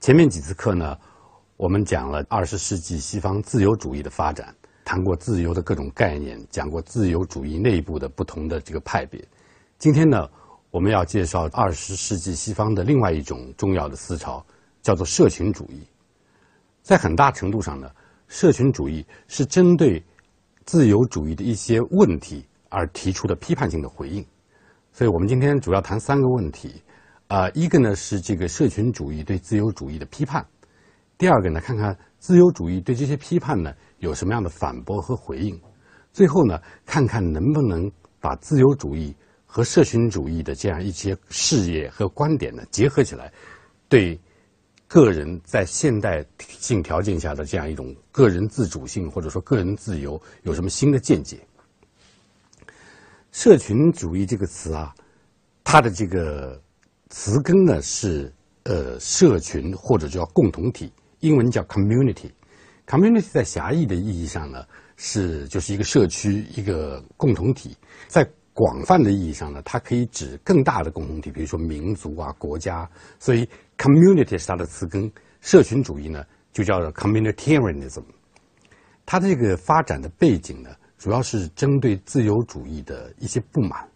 前面几次课呢，我们讲了二十世纪西方自由主义的发展，谈过自由的各种概念，讲过自由主义内部的不同的这个派别。今天呢，我们要介绍二十世纪西方的另外一种重要的思潮，叫做社群主义。在很大程度上呢，社群主义是针对自由主义的一些问题而提出的批判性的回应。所以我们今天主要谈三个问题。啊，一个呢是这个社群主义对自由主义的批判，第二个呢，看看自由主义对这些批判呢有什么样的反驳和回应，最后呢，看看能不能把自由主义和社群主义的这样一些事业和观点呢结合起来，对个人在现代性条件下的这样一种个人自主性或者说个人自由有什么新的见解？社群主义这个词啊，它的这个。词根呢是呃社群或者叫共同体，英文叫 community。community 在狭义的意义上呢是就是一个社区一个共同体，在广泛的意义上呢，它可以指更大的共同体，比如说民族啊国家。所以 community 是它的词根，社群主义呢就叫做 communitarianism。它这个发展的背景呢，主要是针对自由主义的一些不满。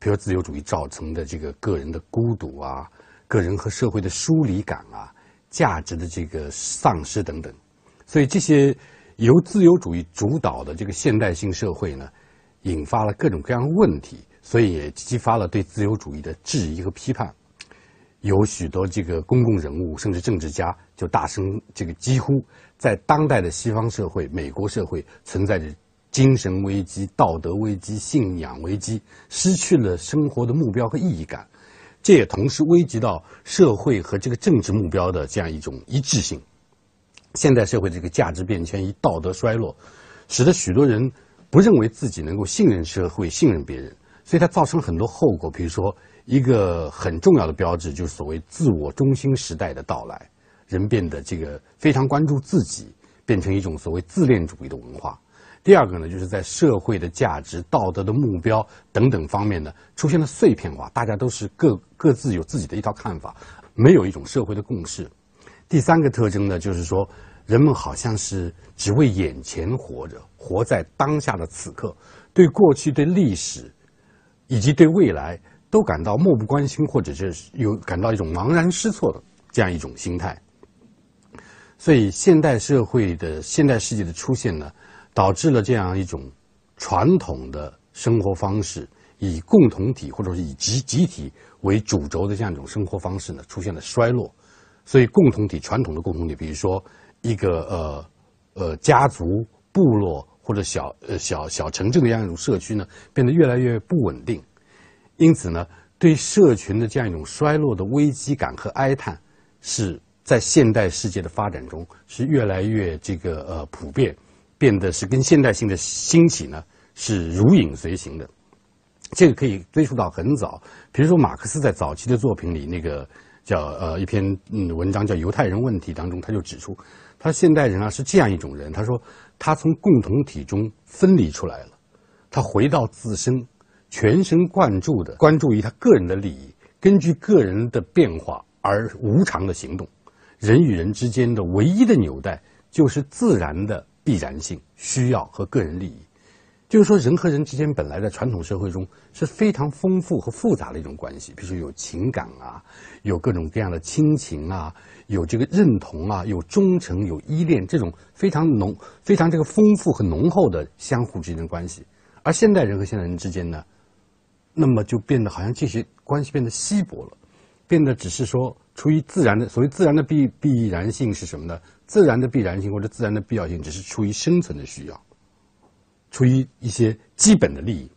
比如自由主义造成的这个个人的孤独啊，个人和社会的疏离感啊，价值的这个丧失等等，所以这些由自由主义主导的这个现代性社会呢，引发了各种各样问题，所以也激发了对自由主义的质疑和批判。有许多这个公共人物甚至政治家就大声这个疾呼，在当代的西方社会、美国社会存在着。精神危机、道德危机、信仰危机，失去了生活的目标和意义感，这也同时危及到社会和这个政治目标的这样一种一致性。现代社会这个价值变迁与道德衰落，使得许多人不认为自己能够信任社会、信任别人，所以它造成了很多后果。比如说，一个很重要的标志就是所谓自我中心时代的到来，人变得这个非常关注自己，变成一种所谓自恋主义的文化。第二个呢，就是在社会的价值、道德的目标等等方面呢，出现了碎片化，大家都是各各自有自己的一套看法，没有一种社会的共识。第三个特征呢，就是说人们好像是只为眼前活着，活在当下的此刻，对过去、对历史以及对未来都感到漠不关心，或者是有感到一种茫然失措的这样一种心态。所以，现代社会的现代世界的出现呢。导致了这样一种传统的生活方式，以共同体或者是以集集体为主轴的这样一种生活方式呢，出现了衰落。所以，共同体传统的共同体，比如说一个呃呃家族、部落或者小呃小小城镇的这样一种社区呢，变得越来越不稳定。因此呢，对社群的这样一种衰落的危机感和哀叹，是在现代世界的发展中是越来越这个呃普遍。变得是跟现代性的兴起呢是如影随形的，这个可以追溯到很早。比如说，马克思在早期的作品里，那个叫呃一篇嗯文章叫《犹太人问题》当中，他就指出，他现代人啊是这样一种人。他说，他从共同体中分离出来了，他回到自身，全神贯注的关注于他个人的利益，根据个人的变化而无常的行动。人与人之间的唯一的纽带就是自然的。必然性、需要和个人利益，就是说，人和人之间本来在传统社会中是非常丰富和复杂的一种关系。比如说，有情感啊，有各种各样的亲情啊，有这个认同啊，有忠诚、有依恋，这种非常浓、非常这个丰富和浓厚的相互之间的关系。而现代人和现代人之间呢，那么就变得好像这些关系变得稀薄了，变得只是说出于自然的所谓自然的必必然性是什么呢？自然的必然性或者自然的必要性，只是出于生存的需要，出于一些基本的利益。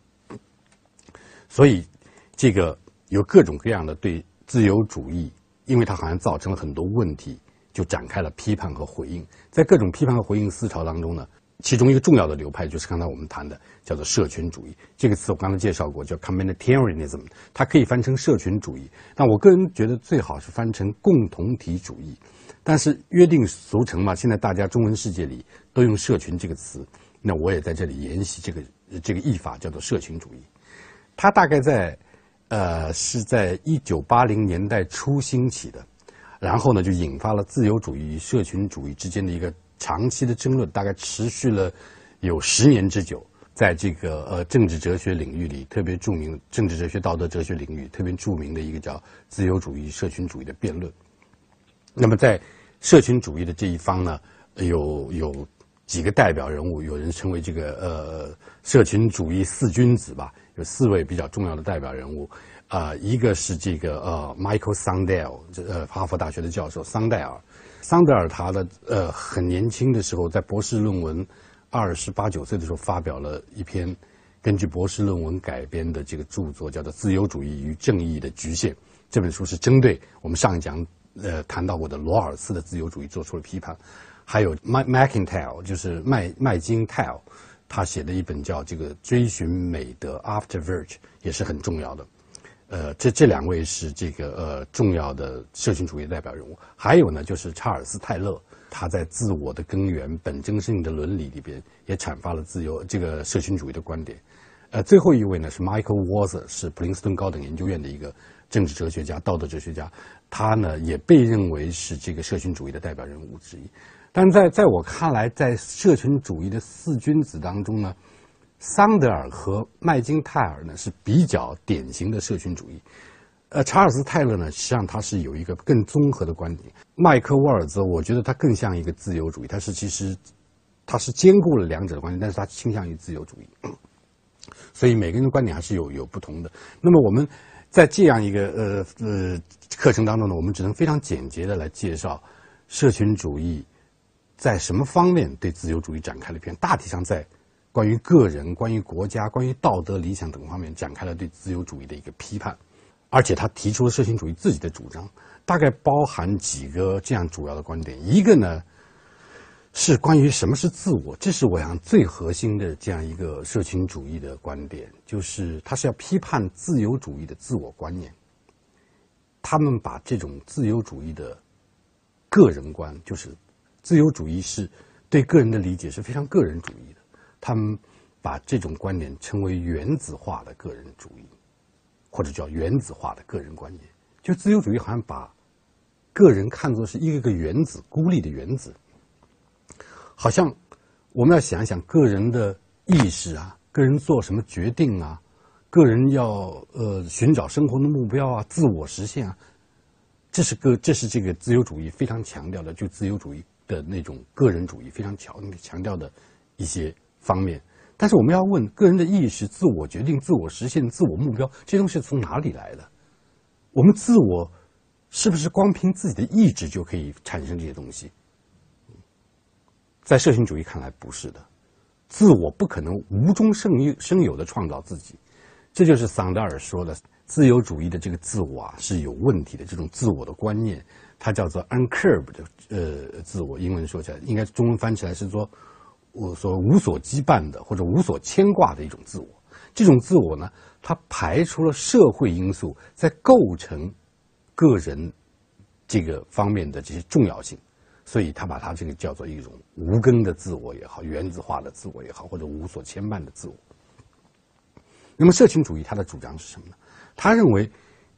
所以，这个有各种各样的对自由主义，因为它好像造成了很多问题，就展开了批判和回应。在各种批判和回应思潮当中呢，其中一个重要的流派就是刚才我们谈的叫做社群主义。这个词我刚才介绍过，叫 communitarianism，它可以翻成社群主义。但我个人觉得最好是翻成共同体主义。但是约定俗成嘛，现在大家中文世界里都用“社群”这个词，那我也在这里沿袭这个这个译法，叫做社群主义。它大概在，呃，是在一九八零年代初兴起的，然后呢，就引发了自由主义与社群主义之间的一个长期的争论，大概持续了有十年之久。在这个呃政治哲学领域里，特别著名政治哲学、道德哲学领域特别著名的一个叫自由主义、社群主义的辩论。那么在社群主义的这一方呢，有有几个代表人物，有人称为这个呃社群主义四君子吧，有四位比较重要的代表人物。啊，一个是这个呃，Michael Sandel，这呃哈佛大学的教授桑代尔。桑德尔他的呃很年轻的时候，在博士论文二十八九岁的时候，发表了一篇根据博士论文改编的这个著作，叫做《自由主义与正义的局限》。这本书是针对我们上一讲呃谈到过的罗尔斯的自由主义做出了批判。还有麦麦金泰尔，就是麦麦金泰尔，他写的一本叫《这个追寻美德》（After Virtue） 也是很重要的。呃，这这两位是这个呃重要的社群主义代表人物。还有呢，就是查尔斯泰勒，他在《自我的根源：本真性的伦理》里边也阐发了自由这个社群主义的观点。呃，最后一位呢是 Michael Walzer，是普林斯顿高等研究院的一个政治哲学家、道德哲学家，他呢也被认为是这个社群主义的代表人物之一。但在在我看来，在社群主义的四君子当中呢。桑德尔和麦金泰尔呢是比较典型的社群主义，呃，查尔斯泰勒呢，实际上他是有一个更综合的观点。麦克沃尔泽，我觉得他更像一个自由主义，他是其实他是兼顾了两者的观点，但是他倾向于自由主义。所以每个人的观点还是有有不同的。那么我们在这样一个呃呃课程当中呢，我们只能非常简洁的来介绍社群主义在什么方面对自由主义展开了一篇，大体上在。关于个人、关于国家、关于道德理想等方面，展开了对自由主义的一个批判，而且他提出了社群主义自己的主张，大概包含几个这样主要的观点。一个呢，是关于什么是自我，这是我想最核心的这样一个社群主义的观点，就是他是要批判自由主义的自我观念。他们把这种自由主义的个人观，就是自由主义是对个人的理解是非常个人主义的。他们把这种观点称为原子化的个人主义，或者叫原子化的个人观念。就自由主义好像把个人看作是一个个原子，孤立的原子。好像我们要想一想个人的意识啊，个人做什么决定啊，个人要呃寻找生活的目标啊，自我实现啊，这是个这是这个自由主义非常强调的，就自由主义的那种个人主义非常强强调的一些。方面，但是我们要问个人的意识、自我决定、自我实现、自我目标，这些东西从哪里来的？我们自我是不是光凭自己的意志就可以产生这些东西？在社群主义看来，不是的。自我不可能无中生有、生有的创造自己，这就是桑德尔说的自由主义的这个自我啊是有问题的。这种自我的观念，它叫做 uncurbed 的呃自我，英文说起来应该中文翻起来是说。我所无所羁绊的或者无所牵挂的一种自我，这种自我呢，它排除了社会因素在构成个人这个方面的这些重要性，所以他把它这个叫做一种无根的自我也好，原子化的自我也好，或者无所牵绊的自我。那么，社群主义它的主张是什么呢？他认为，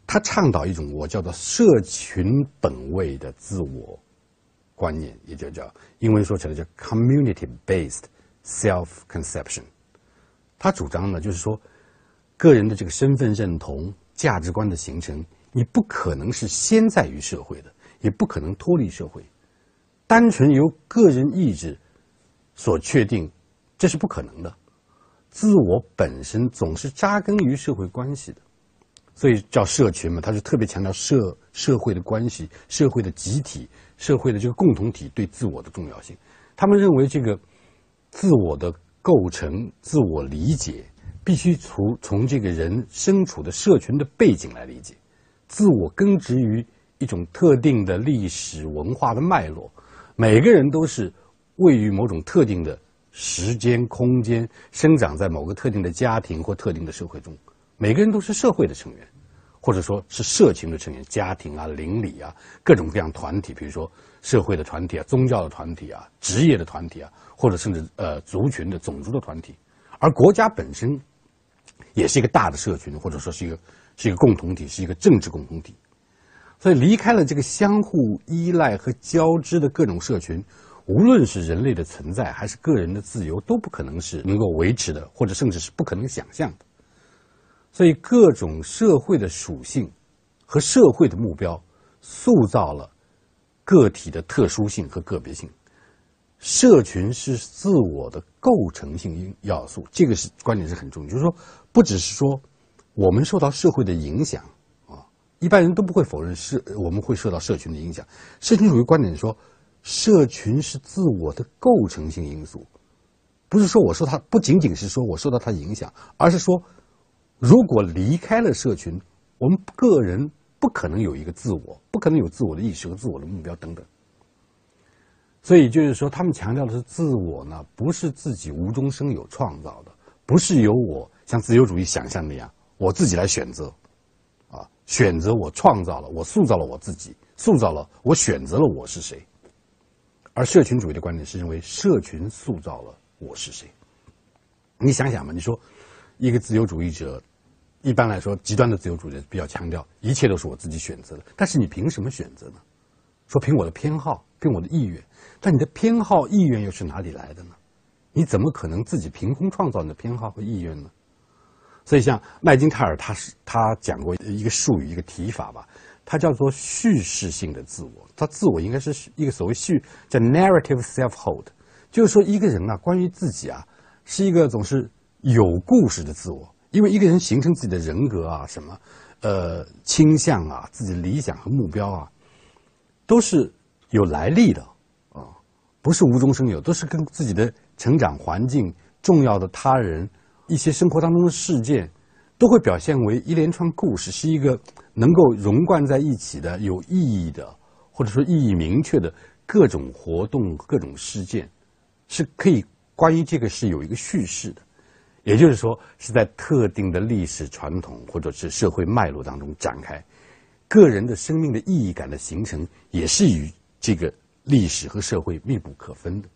他倡导一种我叫做社群本位的自我。观念也就叫英文说起来叫 community-based self-conception。他主张呢，就是说，个人的这个身份认同、价值观的形成，你不可能是先在于社会的，也不可能脱离社会，单纯由个人意志所确定，这是不可能的。自我本身总是扎根于社会关系的，所以叫社群嘛，他是特别强调社社会的关系、社会的集体。社会的这个共同体对自我的重要性，他们认为这个自我的构成、自我理解必须从从这个人身处的社群的背景来理解，自我根植于一种特定的历史文化的脉络，每个人都是位于某种特定的时间空间，生长在某个特定的家庭或特定的社会中，每个人都是社会的成员。或者说是社群的成员，家庭啊、邻里啊，各种各样团体，比如说社会的团体啊、宗教的团体啊、职业的团体啊，或者甚至呃族群的种族的团体，而国家本身也是一个大的社群，或者说是一个是一个共同体，是一个政治共同体。所以离开了这个相互依赖和交织的各种社群，无论是人类的存在还是个人的自由，都不可能是能够维持的，或者甚至是不可能想象的。所以，各种社会的属性和社会的目标，塑造了个体的特殊性和个别性。社群是自我的构成性要素，这个是观点是很重要。就是说，不只是说我们受到社会的影响，一般人都不会否认是我们会受到社群的影响。社群主义观点说，社群是自我的构成性因素，不是说我受它，不仅仅是说我受到它影响，而是说。如果离开了社群，我们个人不可能有一个自我，不可能有自我的意识和自我的目标等等。所以就是说，他们强调的是自我呢，不是自己无中生有创造的，不是由我像自由主义想象那样，我自己来选择，选择我创造了，我塑造了我自己，塑造了我选择了我是谁。而社群主义的观点是认为，社群塑造了我是谁。你想想嘛，你说。一个自由主义者，一般来说，极端的自由主义者比较强调一切都是我自己选择的。但是你凭什么选择呢？说凭我的偏好，凭我的意愿。但你的偏好、意愿又是哪里来的呢？你怎么可能自己凭空创造你的偏好和意愿呢？所以，像麦金泰尔，他是他讲过一个术语，一个提法吧，它叫做叙事性的自我。他自我应该是一个所谓叙叫 narrative self-hold，就是说一个人啊，关于自己啊，是一个总是。有故事的自我，因为一个人形成自己的人格啊，什么，呃，倾向啊，自己的理想和目标啊，都是有来历的啊，不是无中生有，都是跟自己的成长环境、重要的他人、一些生活当中的事件，都会表现为一连串故事，是一个能够融贯在一起的、有意义的，或者说意义明确的各种活动、各种事件，是可以关于这个是有一个叙事的。也就是说，是在特定的历史传统或者是社会脉络当中展开，个人的生命的意义感的形成，也是与这个历史和社会密不可分的。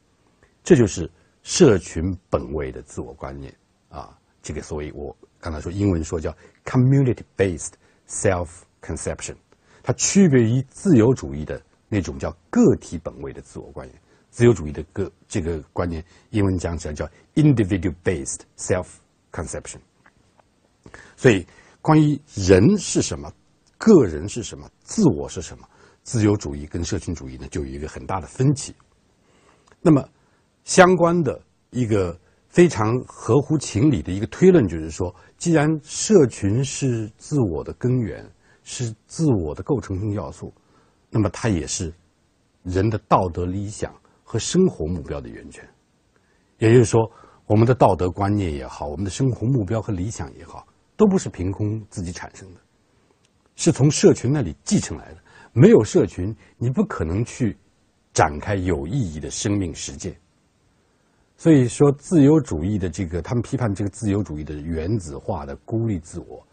这就是社群本位的自我观念啊，这个所谓我刚才说英文说叫 community-based self-conception，它区别于自由主义的那种叫个体本位的自我观念。自由主义的个这个观念，英文讲起来叫 individual-based self-conception。所以，关于人是什么、个人是什么、自我是什么，自由主义跟社群主义呢，就有一个很大的分歧。那么，相关的一个非常合乎情理的一个推论，就是说，既然社群是自我的根源，是自我的构成性要素，那么它也是人的道德理想。和生活目标的源泉，也就是说，我们的道德观念也好，我们的生活目标和理想也好，都不是凭空自己产生的，是从社群那里继承来的。没有社群，你不可能去展开有意义的生命实践。所以说，自由主义的这个，他们批判这个自由主义的原子化的孤立自我，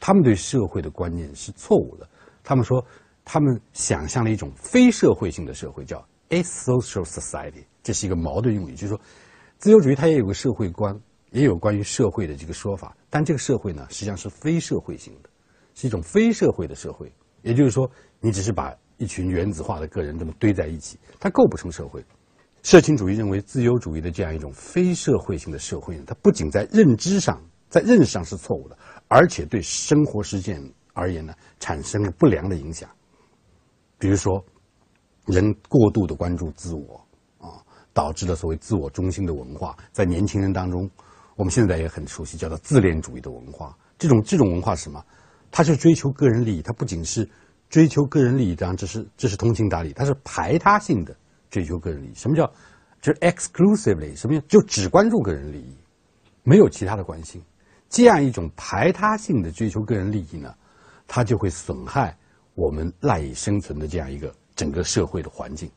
他们对社会的观念是错误的。他们说，他们想象了一种非社会性的社会，叫。a social society，这是一个矛盾用语，就是说，自由主义它也有个社会观，也有关于社会的这个说法，但这个社会呢，实际上是非社会性的，是一种非社会的社会。也就是说，你只是把一群原子化的个人这么堆在一起，它构不成社会。社群主义认为，自由主义的这样一种非社会性的社会呢，它不仅在认知上、在认识上是错误的，而且对生活实践而言呢，产生了不良的影响。比如说。人过度的关注自我啊，导致了所谓自我中心的文化，在年轻人当中，我们现在也很熟悉，叫做自恋主义的文化。这种这种文化是什么？它是追求个人利益，它不仅是追求个人利益，当然这是这是通情达理，它是排他性的追求个人利益。什么叫就是 exclusively？什么叫就只关注个人利益，没有其他的关心？这样一种排他性的追求个人利益呢，它就会损害我们赖以生存的这样一个。整个社会的环境，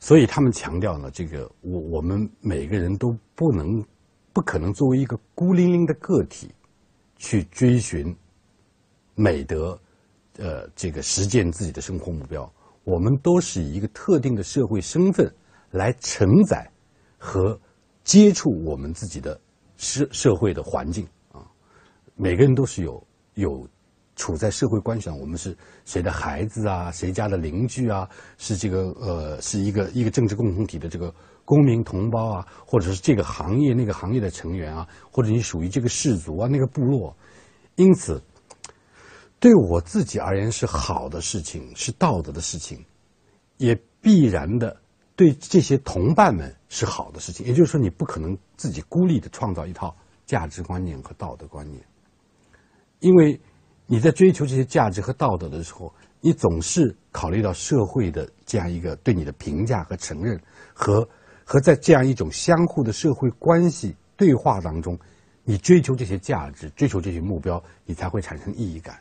所以他们强调呢，这个我我们每个人都不能、不可能作为一个孤零零的个体去追寻美德，呃，这个实践自己的生活目标。我们都是以一个特定的社会身份来承载和接触我们自己的社社会的环境啊。每个人都是有有处在社会关系上，我们是谁的孩子啊，谁家的邻居啊，是这个呃，是一个一个政治共同体的这个公民同胞啊，或者是这个行业那个行业的成员啊，或者你属于这个氏族啊那个部落，因此，对我自己而言是好的事情，是道德的事情，也必然的对这些同伴们是好的事情。也就是说，你不可能自己孤立的创造一套价值观念和道德观念，因为。你在追求这些价值和道德的时候，你总是考虑到社会的这样一个对你的评价和承认，和和在这样一种相互的社会关系对话当中，你追求这些价值，追求这些目标，你才会产生意义感。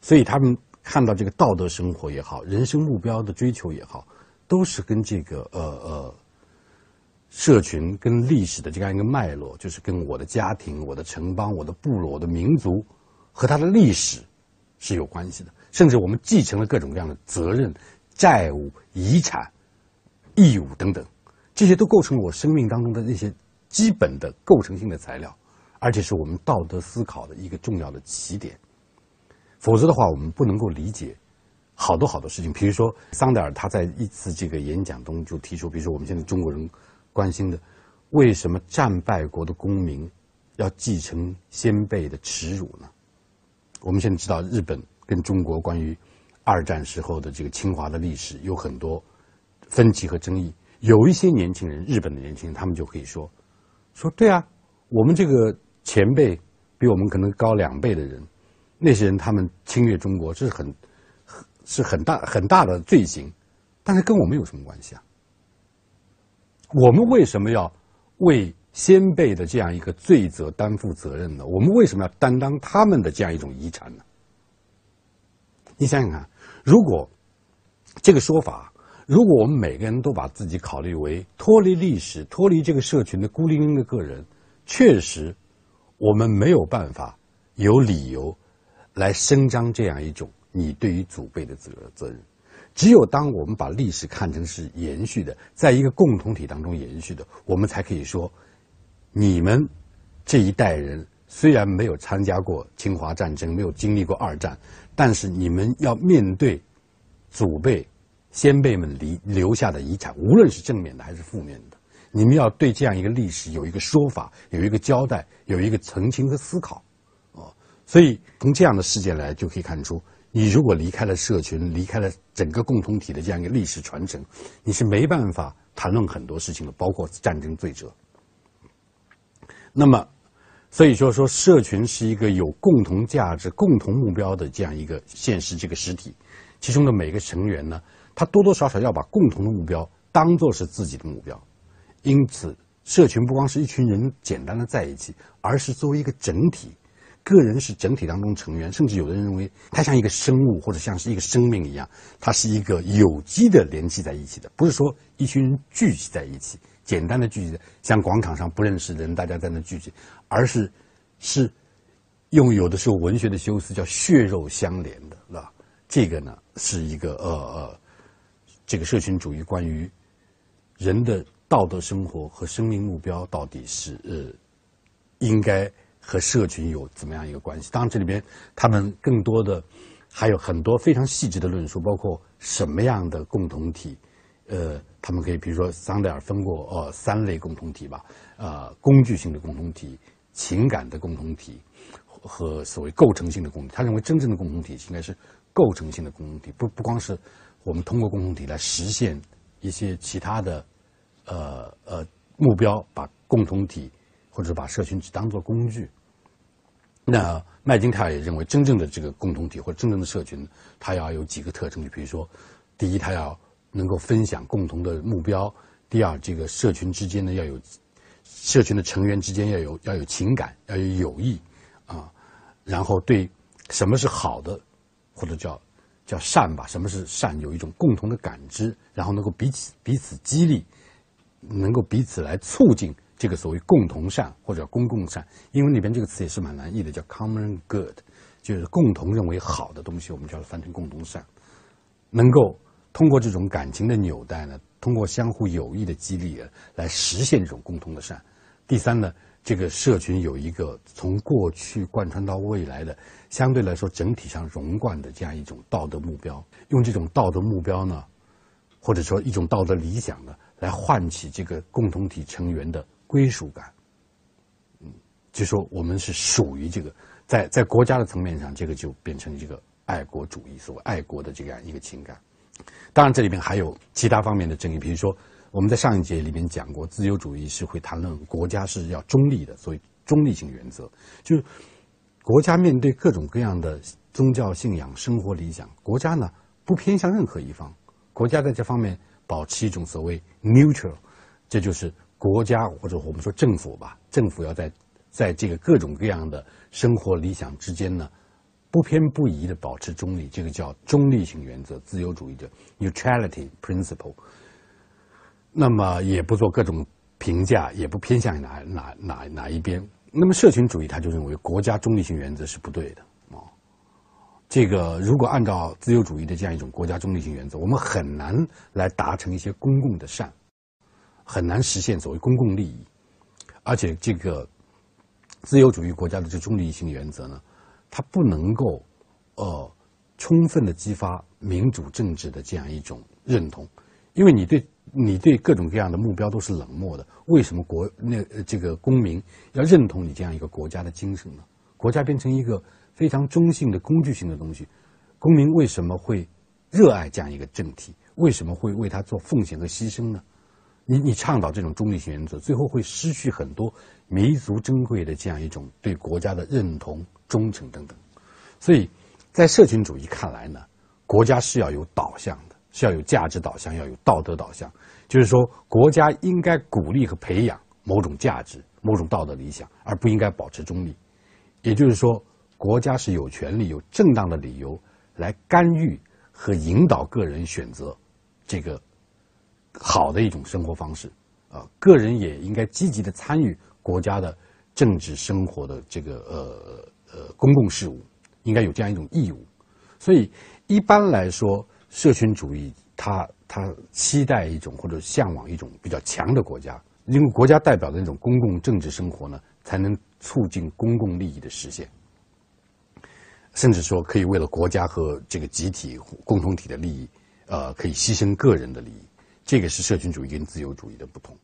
所以他们看到这个道德生活也好，人生目标的追求也好，都是跟这个呃呃。社群跟历史的这样一个脉络，就是跟我的家庭、我的城邦、我的部落、我的民族。和它的历史是有关系的，甚至我们继承了各种各样的责任、债务、遗产、义务等等，这些都构成了我生命当中的那些基本的构成性的材料，而且是我们道德思考的一个重要的起点。否则的话，我们不能够理解好多好多事情。比如说，桑德尔他在一次这个演讲中就提出，比如说我们现在中国人关心的，为什么战败国的公民要继承先辈的耻辱呢？我们现在知道，日本跟中国关于二战时候的这个侵华的历史有很多分歧和争议。有一些年轻人，日本的年轻人，他们就可以说：“说对啊，我们这个前辈比我们可能高两倍的人，那些人他们侵略中国，这是很是很大很大的罪行，但是跟我们有什么关系啊？我们为什么要为？”先辈的这样一个罪责担负责任呢？我们为什么要担当他们的这样一种遗产呢？你想想看，如果这个说法，如果我们每个人都把自己考虑为脱离历史、脱离这个社群的孤零零的个人，确实，我们没有办法有理由来声张这样一种你对于祖辈的责责任。只有当我们把历史看成是延续的，在一个共同体当中延续的，我们才可以说。你们这一代人虽然没有参加过侵华战争，没有经历过二战，但是你们要面对祖辈、先辈们离留下的遗产，无论是正面的还是负面的，你们要对这样一个历史有一个说法，有一个交代，有一个澄清和思考，所以从这样的事件来就可以看出，你如果离开了社群，离开了整个共同体的这样一个历史传承，你是没办法谈论很多事情的，包括战争罪责。那么，所以说说社群是一个有共同价值、共同目标的这样一个现实这个实体，其中的每个成员呢，他多多少少要把共同的目标当做是自己的目标，因此，社群不光是一群人简单的在一起，而是作为一个整体，个人是整体当中成员，甚至有的人认为它像一个生物或者像是一个生命一样，它是一个有机的联系在一起的，不是说一群人聚集在一起。简单的聚集在，像广场上不认识的人，大家在那聚集，而是是用有的时候文学的修辞叫血肉相连的，是吧？这个呢是一个呃呃，这个社群主义关于人的道德生活和生命目标到底是呃应该和社群有怎么样一个关系？当然，这里边他们更多的还有很多非常细致的论述，包括什么样的共同体。呃，他们可以比如说，桑德尔分过呃三类共同体吧，呃，工具性的共同体、情感的共同体和所谓构成性的共同体。他认为真正的共同体应该是构成性的共同体，不不光是我们通过共同体来实现一些其他的呃呃目标，把共同体或者把社群只当做工具。那麦金泰尔也认为，真正的这个共同体或者真正的社群，它要有几个特征，就比如说，第一，它要能够分享共同的目标。第二，这个社群之间呢要有，社群的成员之间要有要有情感，要有友谊，啊，然后对什么是好的，或者叫叫善吧，什么是善，有一种共同的感知，然后能够彼此彼此激励，能够彼此来促进这个所谓共同善或者公共善。英文里边这个词也是蛮难译的，叫 common good，就是共同认为好的东西，我们叫它翻成共同善，能够。通过这种感情的纽带呢，通过相互友谊的激励来实现这种共同的善。第三呢，这个社群有一个从过去贯穿到未来的相对来说整体上融贯的这样一种道德目标，用这种道德目标呢，或者说一种道德理想呢，来唤起这个共同体成员的归属感。嗯，就说我们是属于这个，在在国家的层面上，这个就变成这个爱国主义，所谓爱国的这样一个情感。当然，这里面还有其他方面的争议，比如说。我们在上一节里面讲过，自由主义是会谈论国家是要中立的，所以中立性原则就是国家面对各种各样的宗教信仰、生活理想，国家呢不偏向任何一方，国家在这方面保持一种所谓 neutral，这就是国家或者我们说政府吧，政府要在在这个各种各样的生活理想之间呢不偏不倚的保持中立，这个叫中立性原则，自由主义的 neutrality principle。那么也不做各种评价，也不偏向哪哪哪哪一边。那么社群主义他就认为国家中立性原则是不对的啊。这个如果按照自由主义的这样一种国家中立性原则，我们很难来达成一些公共的善，很难实现所谓公共利益。而且这个自由主义国家的这中立性原则呢，它不能够呃充分的激发民主政治的这样一种认同，因为你对。你对各种各样的目标都是冷漠的，为什么国那这个公民要认同你这样一个国家的精神呢？国家变成一个非常中性的工具性的东西，公民为什么会热爱这样一个政体？为什么会为他做奉献和牺牲呢？你你倡导这种中立性原则，最后会失去很多弥足珍贵的这样一种对国家的认同、忠诚等等。所以在社群主义看来呢，国家是要有导向的。是要有价值导向，要有道德导向，就是说，国家应该鼓励和培养某种价值、某种道德理想，而不应该保持中立。也就是说，国家是有权利、有正当的理由来干预和引导个人选择这个好的一种生活方式。啊，个人也应该积极的参与国家的政治生活的这个呃呃公共事务，应该有这样一种义务。所以，一般来说。社群主义，它它期待一种或者向往一种比较强的国家，因为国家代表的那种公共政治生活呢，才能促进公共利益的实现，甚至说可以为了国家和这个集体共同体的利益，呃，可以牺牲个人的利益。这个是社群主义跟自由主义的不同。